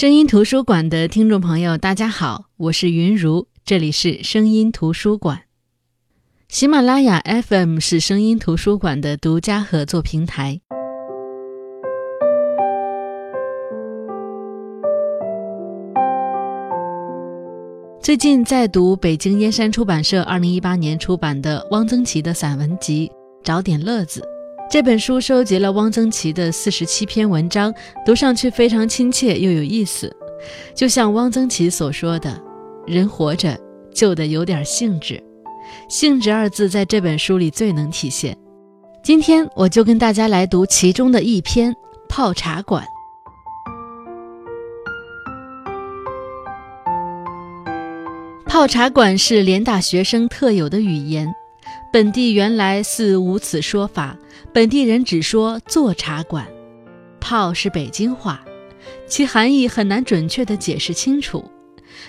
声音图书馆的听众朋友，大家好，我是云如，这里是声音图书馆。喜马拉雅 FM 是声音图书馆的独家合作平台。最近在读北京燕山出版社二零一八年出版的汪曾祺的散文集《找点乐子》。这本书收集了汪曾祺的四十七篇文章，读上去非常亲切又有意思。就像汪曾祺所说的：“人活着就得有点兴致，兴致二字在这本书里最能体现。”今天我就跟大家来读其中的一篇《泡茶馆》。泡茶馆是联大学生特有的语言。本地原来似无此说法，本地人只说坐茶馆，泡是北京话，其含义很难准确地解释清楚，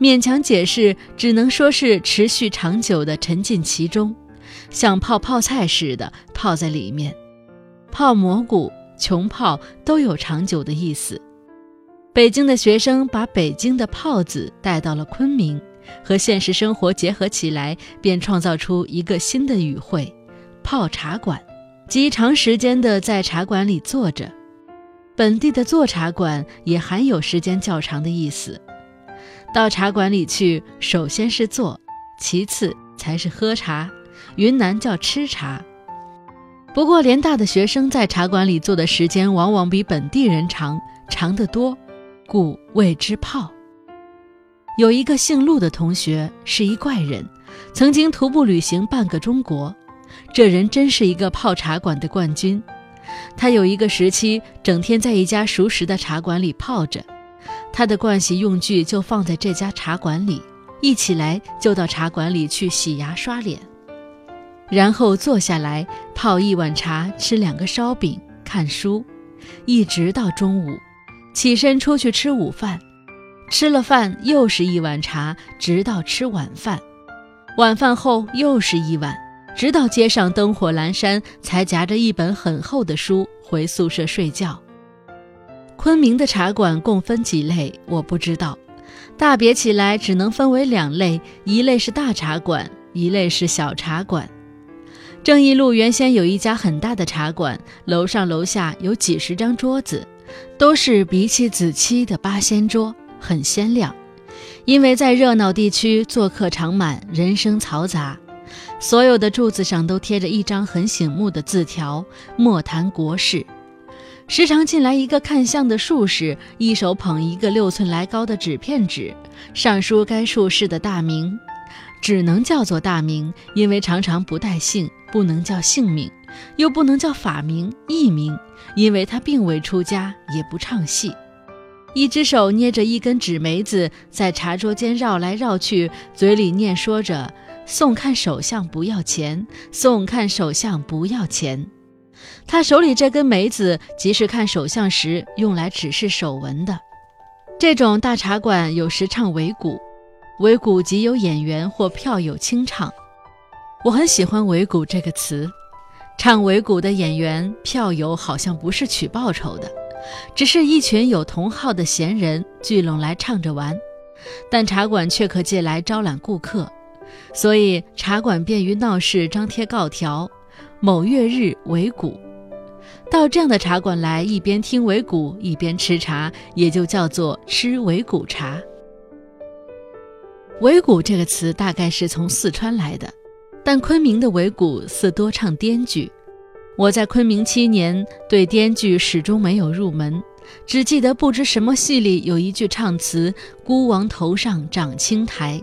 勉强解释只能说是持续长久地沉浸其中，像泡泡菜似的泡在里面，泡蘑菇、穷泡都有长久的意思。北京的学生把北京的泡字带到了昆明。和现实生活结合起来，便创造出一个新的语汇——泡茶馆，即长时间的在茶馆里坐着。本地的坐茶馆也含有时间较长的意思。到茶馆里去，首先是坐，其次才是喝茶。云南叫吃茶。不过联大的学生在茶馆里坐的时间往往比本地人长，长得多，故谓之泡。有一个姓陆的同学是一怪人，曾经徒步旅行半个中国。这人真是一个泡茶馆的冠军。他有一个时期整天在一家熟识的茶馆里泡着，他的盥洗用具就放在这家茶馆里，一起来就到茶馆里去洗牙刷脸，然后坐下来泡一碗茶，吃两个烧饼，看书，一直到中午，起身出去吃午饭。吃了饭，又是一碗茶，直到吃晚饭。晚饭后又是一碗，直到街上灯火阑珊，才夹着一本很厚的书回宿舍睡觉。昆明的茶馆共分几类，我不知道，大别起来只能分为两类：一类是大茶馆，一类是小茶馆。正义路原先有一家很大的茶馆，楼上楼下有几十张桌子，都是鼻气子漆的八仙桌。很鲜亮，因为在热闹地区做客常满，人声嘈杂，所有的柱子上都贴着一张很醒目的字条：“莫谈国事。”时常进来一个看相的术士，一手捧一个六寸来高的纸片纸，上书该术士的大名，只能叫做大名，因为常常不带姓，不能叫姓名，又不能叫法名、艺名，因为他并未出家，也不唱戏。一只手捏着一根纸梅子，在茶桌间绕来绕去，嘴里念说着：“送看手相不要钱，送看手相不要钱。”他手里这根梅子，即是看手相时用来指示手纹的。这种大茶馆有时唱尾鼓，尾鼓即有演员或票友清唱。我很喜欢“尾鼓”这个词，唱尾鼓的演员、票友好像不是取报酬的。只是一群有同好的闲人聚拢来唱着玩，但茶馆却可借来招揽顾客，所以茶馆便于闹市张贴告条：某月日为鼓。到这样的茶馆来，一边听尾鼓，一边吃茶，也就叫做吃尾鼓茶。尾鼓这个词大概是从四川来的，但昆明的尾鼓似多唱滇剧。我在昆明七年，对滇剧始终没有入门，只记得不知什么戏里有一句唱词：“孤王头上长青苔。”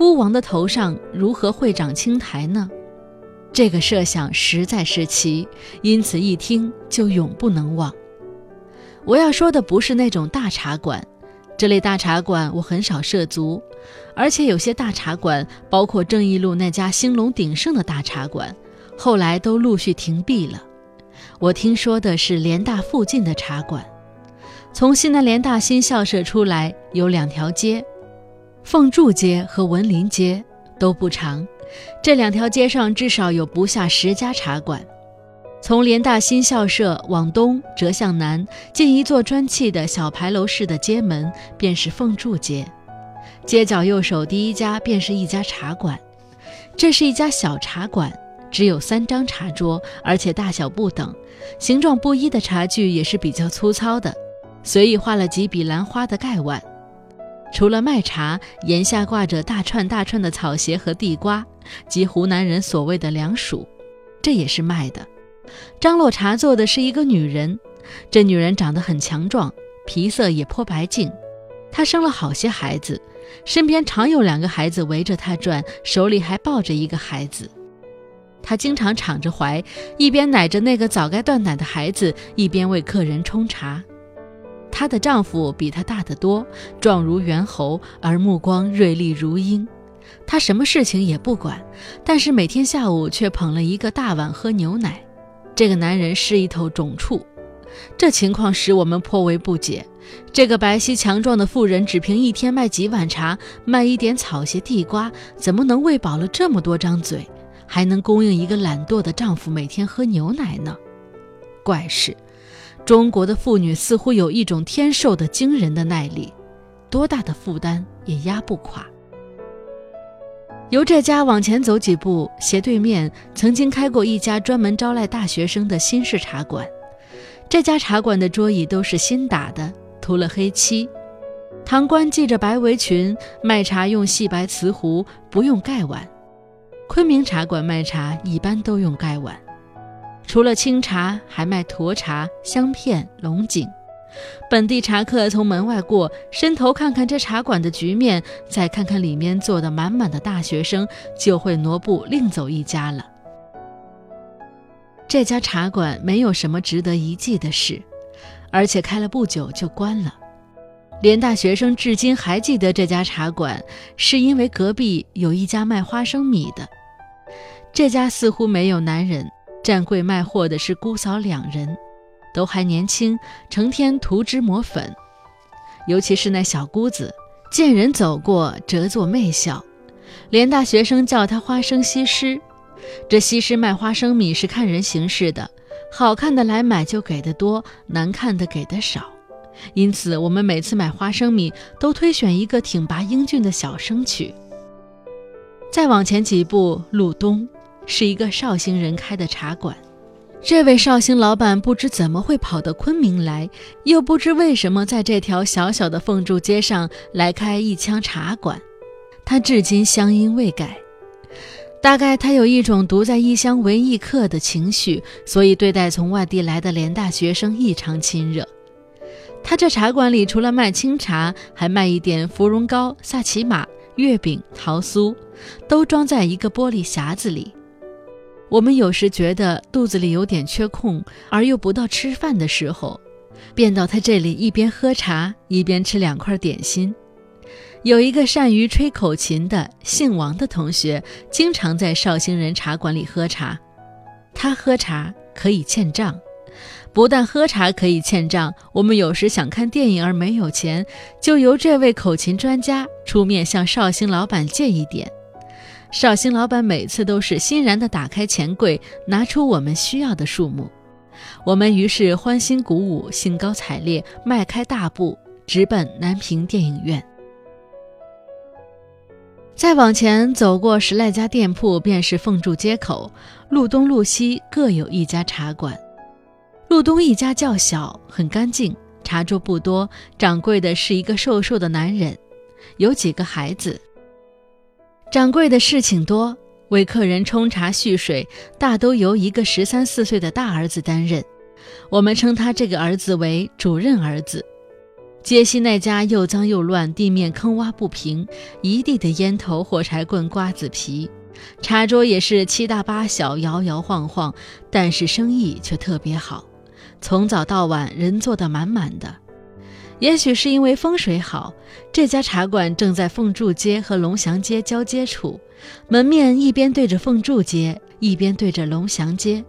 孤王的头上如何会长青苔呢？这个设想实在是奇，因此一听就永不能忘。我要说的不是那种大茶馆，这类大茶馆我很少涉足，而且有些大茶馆，包括正义路那家兴隆鼎盛的大茶馆。后来都陆续停闭了。我听说的是联大附近的茶馆，从西南联大新校舍出来有两条街，凤柱街和文林街都不长，这两条街上至少有不下十家茶馆。从联大新校舍往东折向南，进一座砖砌的小牌楼式的街门，便是凤柱街。街角右手第一家便是一家茶馆，这是一家小茶馆，只有三张茶桌，而且大小不等，形状不一的茶具也是比较粗糙的，随意画了几笔兰花的盖碗。除了卖茶，檐下挂着大串大串的草鞋和地瓜，即湖南人所谓的凉薯，这也是卖的。张罗茶座的是一个女人，这女人长得很强壮，皮色也颇白净。她生了好些孩子，身边常有两个孩子围着她转，手里还抱着一个孩子。她经常敞着怀，一边奶着那个早该断奶的孩子，一边为客人冲茶。她的丈夫比她大得多，壮如猿猴，而目光锐利如鹰。她什么事情也不管，但是每天下午却捧了一个大碗喝牛奶。这个男人是一头种畜，这情况使我们颇为不解。这个白皙强壮的妇人，只凭一天卖几碗茶，卖一点草鞋地瓜，怎么能喂饱了这么多张嘴，还能供应一个懒惰的丈夫每天喝牛奶呢？怪事，中国的妇女似乎有一种天授的惊人的耐力，多大的负担也压不垮。由这家往前走几步，斜对面曾经开过一家专门招徕大学生的新式茶馆。这家茶馆的桌椅都是新打的，涂了黑漆。堂倌系着白围裙，卖茶用细白瓷壶，不用盖碗。昆明茶馆卖茶一般都用盖碗，除了清茶，还卖沱茶、香片、龙井。本地茶客从门外过，伸头看看这茶馆的局面，再看看里面坐的满满的大学生，就会挪步另走一家了。这家茶馆没有什么值得一记的事，而且开了不久就关了。连大学生至今还记得这家茶馆，是因为隔壁有一家卖花生米的。这家似乎没有男人，站柜卖货的是姑嫂两人。都还年轻，成天涂脂抹粉，尤其是那小姑子，见人走过折作媚笑。连大学生叫她花生西施。这西施卖花生米是看人行事的，好看的来买就给的多，难看的给的少。因此，我们每次买花生米都推选一个挺拔英俊的小生去。再往前几步，路东是一个绍兴人开的茶馆。这位绍兴老板不知怎么会跑到昆明来，又不知为什么在这条小小的凤柱街上来开一腔茶馆。他至今乡音未改，大概他有一种独在异乡为异客的情绪，所以对待从外地来的联大学生异常亲热。他这茶馆里除了卖清茶，还卖一点芙蓉糕、萨琪玛、月饼、桃酥，都装在一个玻璃匣子里。我们有时觉得肚子里有点缺空，而又不到吃饭的时候，便到他这里一边喝茶一边吃两块点心。有一个善于吹口琴的姓王的同学，经常在绍兴人茶馆里喝茶。他喝茶可以欠账，不但喝茶可以欠账，我们有时想看电影而没有钱，就由这位口琴专家出面向绍兴老板借一点。绍兴老板每次都是欣然地打开钱柜，拿出我们需要的数目，我们于是欢欣鼓舞，兴高采烈，迈开大步直奔南平电影院。再往前走过十来家店铺，便是凤柱街口，路东路西各有一家茶馆。路东一家较小，很干净，茶桌不多，掌柜的是一个瘦瘦的男人，有几个孩子。掌柜的事情多，为客人冲茶续水，大都由一个十三四岁的大儿子担任。我们称他这个儿子为主任儿子。街西那家又脏又乱，地面坑洼不平，一地的烟头、火柴棍、瓜子皮。茶桌也是七大八小，摇摇晃晃，但是生意却特别好，从早到晚人坐得满满的。也许是因为风水好，这家茶馆正在凤柱街和龙祥街交接处，门面一边对着凤柱街，一边对着龙祥街。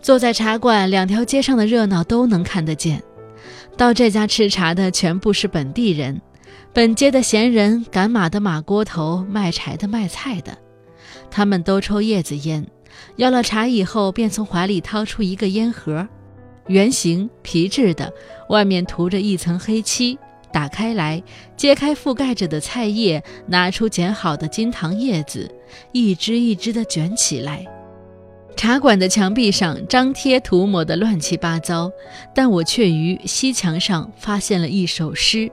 坐在茶馆，两条街上的热闹都能看得见。到这家吃茶的全部是本地人，本街的闲人，赶马的马锅头，卖柴的卖菜的，他们都抽叶子烟，要了茶以后，便从怀里掏出一个烟盒，圆形皮质的，外面涂着一层黑漆。打开来，揭开覆盖着的菜叶，拿出剪好的金糖叶子，一只一只的卷起来。茶馆的墙壁上张贴涂抹的乱七八糟，但我却于西墙上发现了一首诗，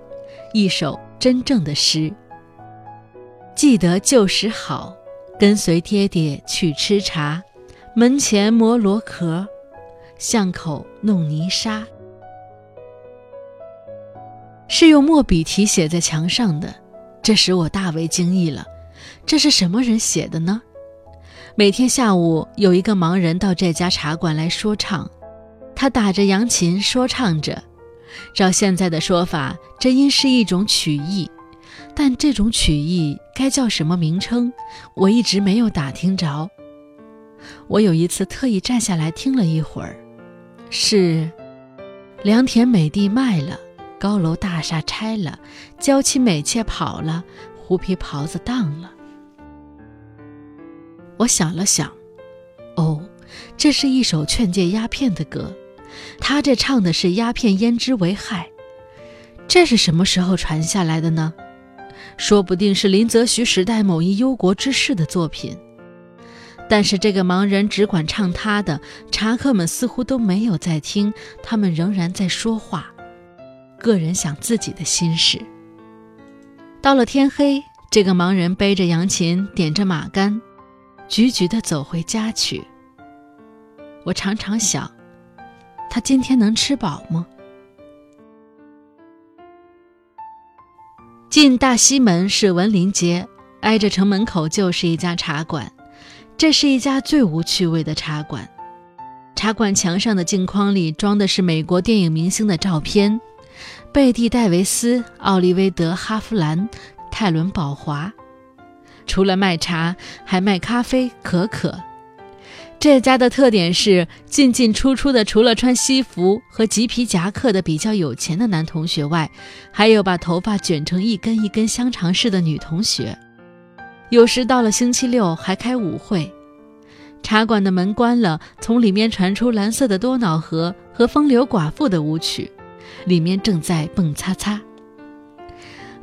一首真正的诗。记得旧时好，跟随爹爹去吃茶，门前磨螺壳，巷口弄泥沙。是用墨笔题写在墙上的，这使我大为惊异了。这是什么人写的呢？每天下午有一个盲人到这家茶馆来说唱，他打着扬琴说唱着。照现在的说法，这应是一种曲艺，但这种曲艺该叫什么名称，我一直没有打听着。我有一次特意站下来听了一会儿，是良田美地卖了。高楼大厦拆了，娇妻美妾跑了，狐皮袍子当了。我想了想，哦，这是一首劝诫鸦片的歌，他这唱的是鸦片胭脂为害。这是什么时候传下来的呢？说不定是林则徐时代某一忧国之士的作品。但是这个盲人只管唱他的，茶客们似乎都没有在听，他们仍然在说话。个人想自己的心事。到了天黑，这个盲人背着扬琴，点着马杆，局局地走回家去。我常常想，他今天能吃饱吗？进大西门是文林街，挨着城门口就是一家茶馆。这是一家最无趣味的茶馆。茶馆墙上的镜框里装的是美国电影明星的照片。贝蒂·戴维斯、奥利威德·哈弗兰、泰伦·宝华，除了卖茶，还卖咖啡、可可。这家的特点是进进出出的，除了穿西服和麂皮夹克的比较有钱的男同学外，还有把头发卷成一根一根香肠似的女同学。有时到了星期六还开舞会。茶馆的门关了，从里面传出蓝色的多瑙河和风流寡妇的舞曲。里面正在蹦擦擦，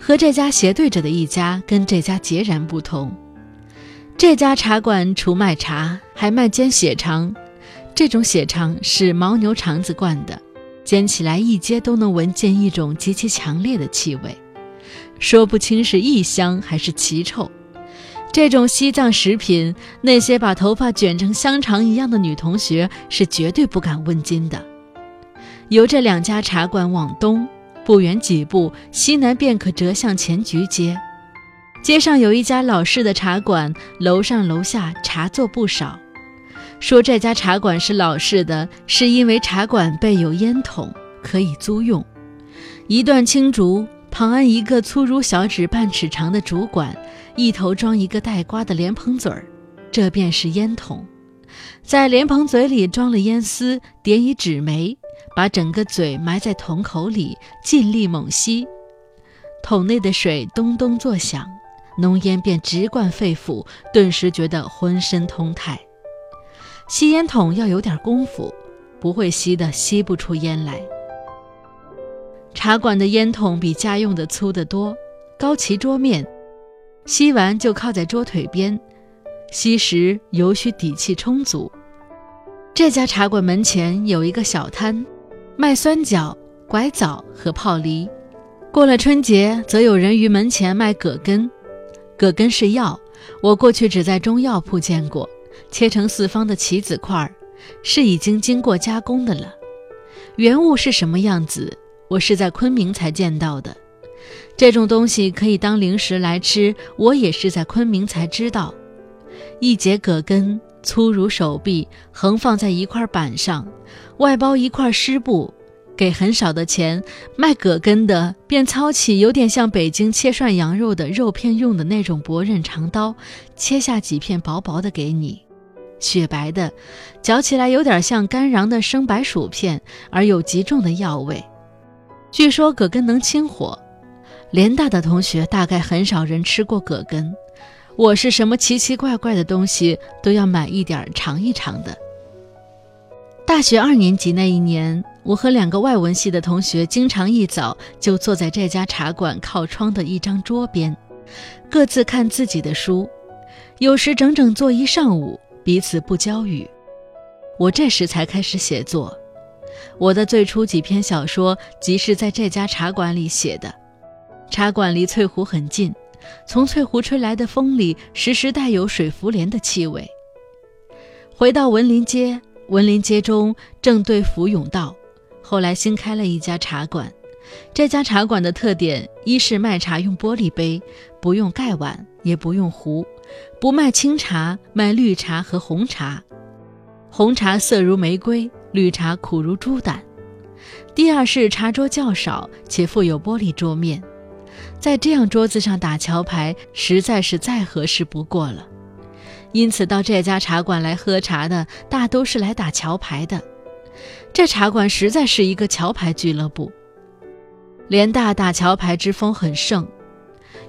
和这家斜对着的一家跟这家截然不同。这家茶馆除卖茶，还卖煎血肠。这种血肠是牦牛肠子灌的，煎起来一街都能闻见一种极其强烈的气味，说不清是异香还是奇臭。这种西藏食品，那些把头发卷成香肠一样的女同学是绝对不敢问津的。由这两家茶馆往东不远几步，西南便可折向前局街。街上有一家老式的茶馆，楼上楼下茶座不少。说这家茶馆是老式的，是因为茶馆备有烟筒，可以租用。一段青竹旁安一个粗如小指半尺长的竹管，一头装一个带瓜的莲蓬嘴儿，这便是烟筒。在莲蓬嘴里装了烟丝，点以纸煤。把整个嘴埋在桶口里，尽力猛吸，桶内的水咚咚作响，浓烟便直灌肺腑，顿时觉得浑身通泰。吸烟筒要有点功夫，不会吸的吸不出烟来。茶馆的烟筒比家用的粗得多，高齐桌面，吸完就靠在桌腿边，吸时尤需底气充足。这家茶馆门前有一个小摊。卖酸角、拐枣和泡梨。过了春节，则有人于门前卖葛根。葛根是药，我过去只在中药铺见过，切成四方的棋子块儿，是已经经过加工的了。原物是什么样子，我是在昆明才见到的。这种东西可以当零食来吃，我也是在昆明才知道。一节葛根。粗如手臂，横放在一块板上，外包一块湿布，给很少的钱。卖葛根的便操起有点像北京切涮羊肉的肉片用的那种薄刃长刀，切下几片薄薄的给你，雪白的，嚼起来有点像干瓤的生白薯片，而有极重的药味。据说葛根能清火，联大的同学大概很少人吃过葛根。我是什么奇奇怪怪的东西都要买一点尝一尝的。大学二年级那一年，我和两个外文系的同学经常一早就坐在这家茶馆靠窗的一张桌边，各自看自己的书，有时整整坐一上午，彼此不交语。我这时才开始写作，我的最初几篇小说即是在这家茶馆里写的。茶馆离翠湖很近，从翠湖吹来的风里时时带有水浮莲的气味。回到文林街，文林街中正对福永道，后来新开了一家茶馆。这家茶馆的特点，一是卖茶用玻璃杯，不用盖碗，也不用壶，不卖清茶，卖绿茶和红茶。红茶色如玫瑰，绿茶苦如猪胆。第二是茶桌较少，且附有玻璃桌面，在这样桌子上打桥牌，实在是再合适不过了。因此，到这家茶馆来喝茶的，大都是来打桥牌的。这茶馆实在是一个桥牌俱乐部，联大打桥牌之风很盛。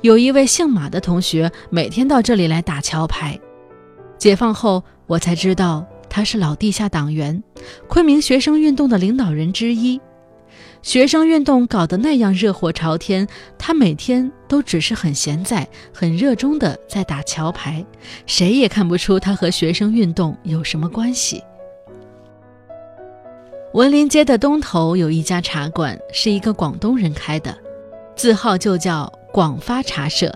有一位姓马的同学，每天到这里来打桥牌。解放后，我才知道。他是老地下党员，昆明学生运动的领导人之一。学生运动搞得那样热火朝天，他每天都只是很闲在、很热衷的在打桥牌，谁也看不出他和学生运动有什么关系。文林街的东头有一家茶馆，是一个广东人开的，字号就叫广发茶社。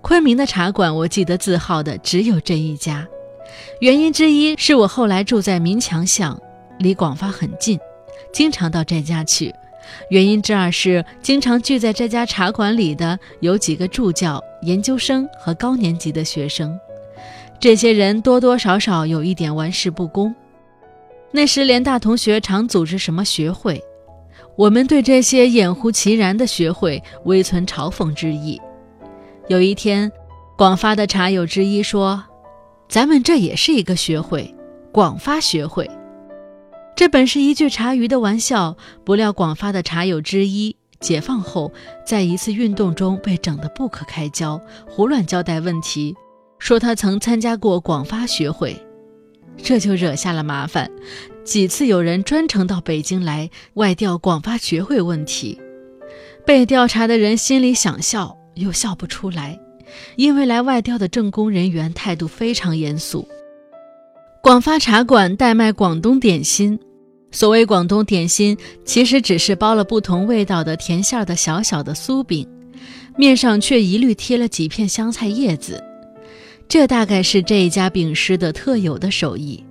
昆明的茶馆，我记得字号的只有这一家。原因之一是我后来住在民强巷，离广发很近，经常到这家去。原因之二是，经常聚在这家茶馆里的有几个助教、研究生和高年级的学生，这些人多多少少有一点玩世不恭。那时联大同学常组织什么学会，我们对这些掩乎其然的学会微存嘲讽之意。有一天，广发的茶友之一说。咱们这也是一个学会，广发学会。这本是一句茶余的玩笑，不料广发的茶友之一，解放后在一次运动中被整得不可开交，胡乱交代问题，说他曾参加过广发学会，这就惹下了麻烦。几次有人专程到北京来外调广发学会问题，被调查的人心里想笑又笑不出来。因为来外调的政工人员态度非常严肃。广发茶馆代卖广东点心，所谓广东点心，其实只是包了不同味道的甜馅的小小的酥饼，面上却一律贴了几片香菜叶子。这大概是这一家饼师的特有的手艺。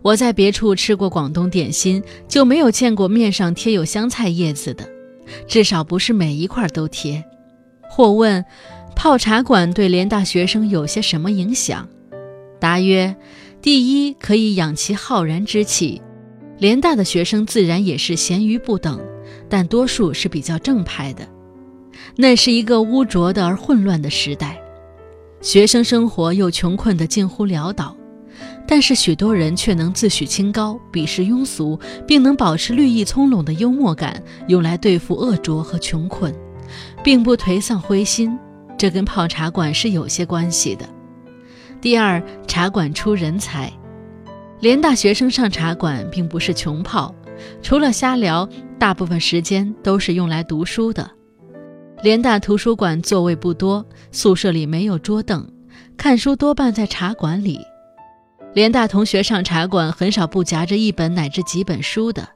我在别处吃过广东点心，就没有见过面上贴有香菜叶子的，至少不是每一块都贴。或问。泡茶馆对联大学生有些什么影响？答曰：第一，可以养其浩然之气。联大的学生自然也是咸鱼不等，但多数是比较正派的。那是一个污浊的而混乱的时代，学生生活又穷困得近乎潦倒，但是许多人却能自诩清高，鄙视庸俗，并能保持绿意葱茏的幽默感，用来对付恶浊和穷困，并不颓丧灰心。这跟泡茶馆是有些关系的。第二，茶馆出人才，联大学生上茶馆并不是穷泡，除了瞎聊，大部分时间都是用来读书的。联大图书馆座位不多，宿舍里没有桌凳，看书多半在茶馆里。联大同学上茶馆很少不夹着一本乃至几本书的，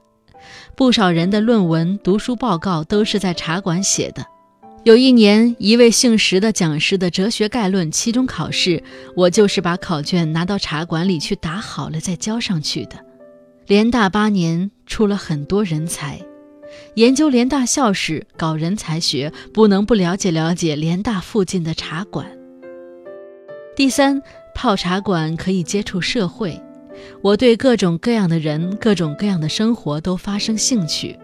不少人的论文、读书报告都是在茶馆写的。有一年，一位姓石的讲师的哲学概论期中考试，我就是把考卷拿到茶馆里去打好了再交上去的。联大八年出了很多人才，研究联大校史、搞人才学，不能不了解了解联大附近的茶馆。第三，泡茶馆可以接触社会，我对各种各样的人、各种各样的生活都发生兴趣，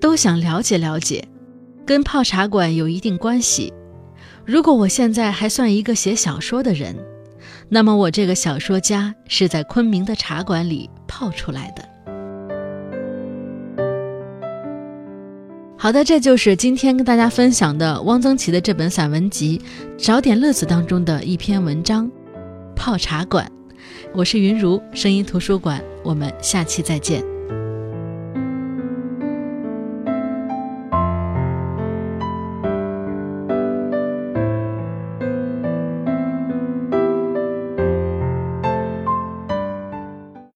都想了解了解。跟泡茶馆有一定关系。如果我现在还算一个写小说的人，那么我这个小说家是在昆明的茶馆里泡出来的。好的，这就是今天跟大家分享的汪曾祺的这本散文集《找点乐子》当中的一篇文章《泡茶馆》。我是云如，声音图书馆，我们下期再见。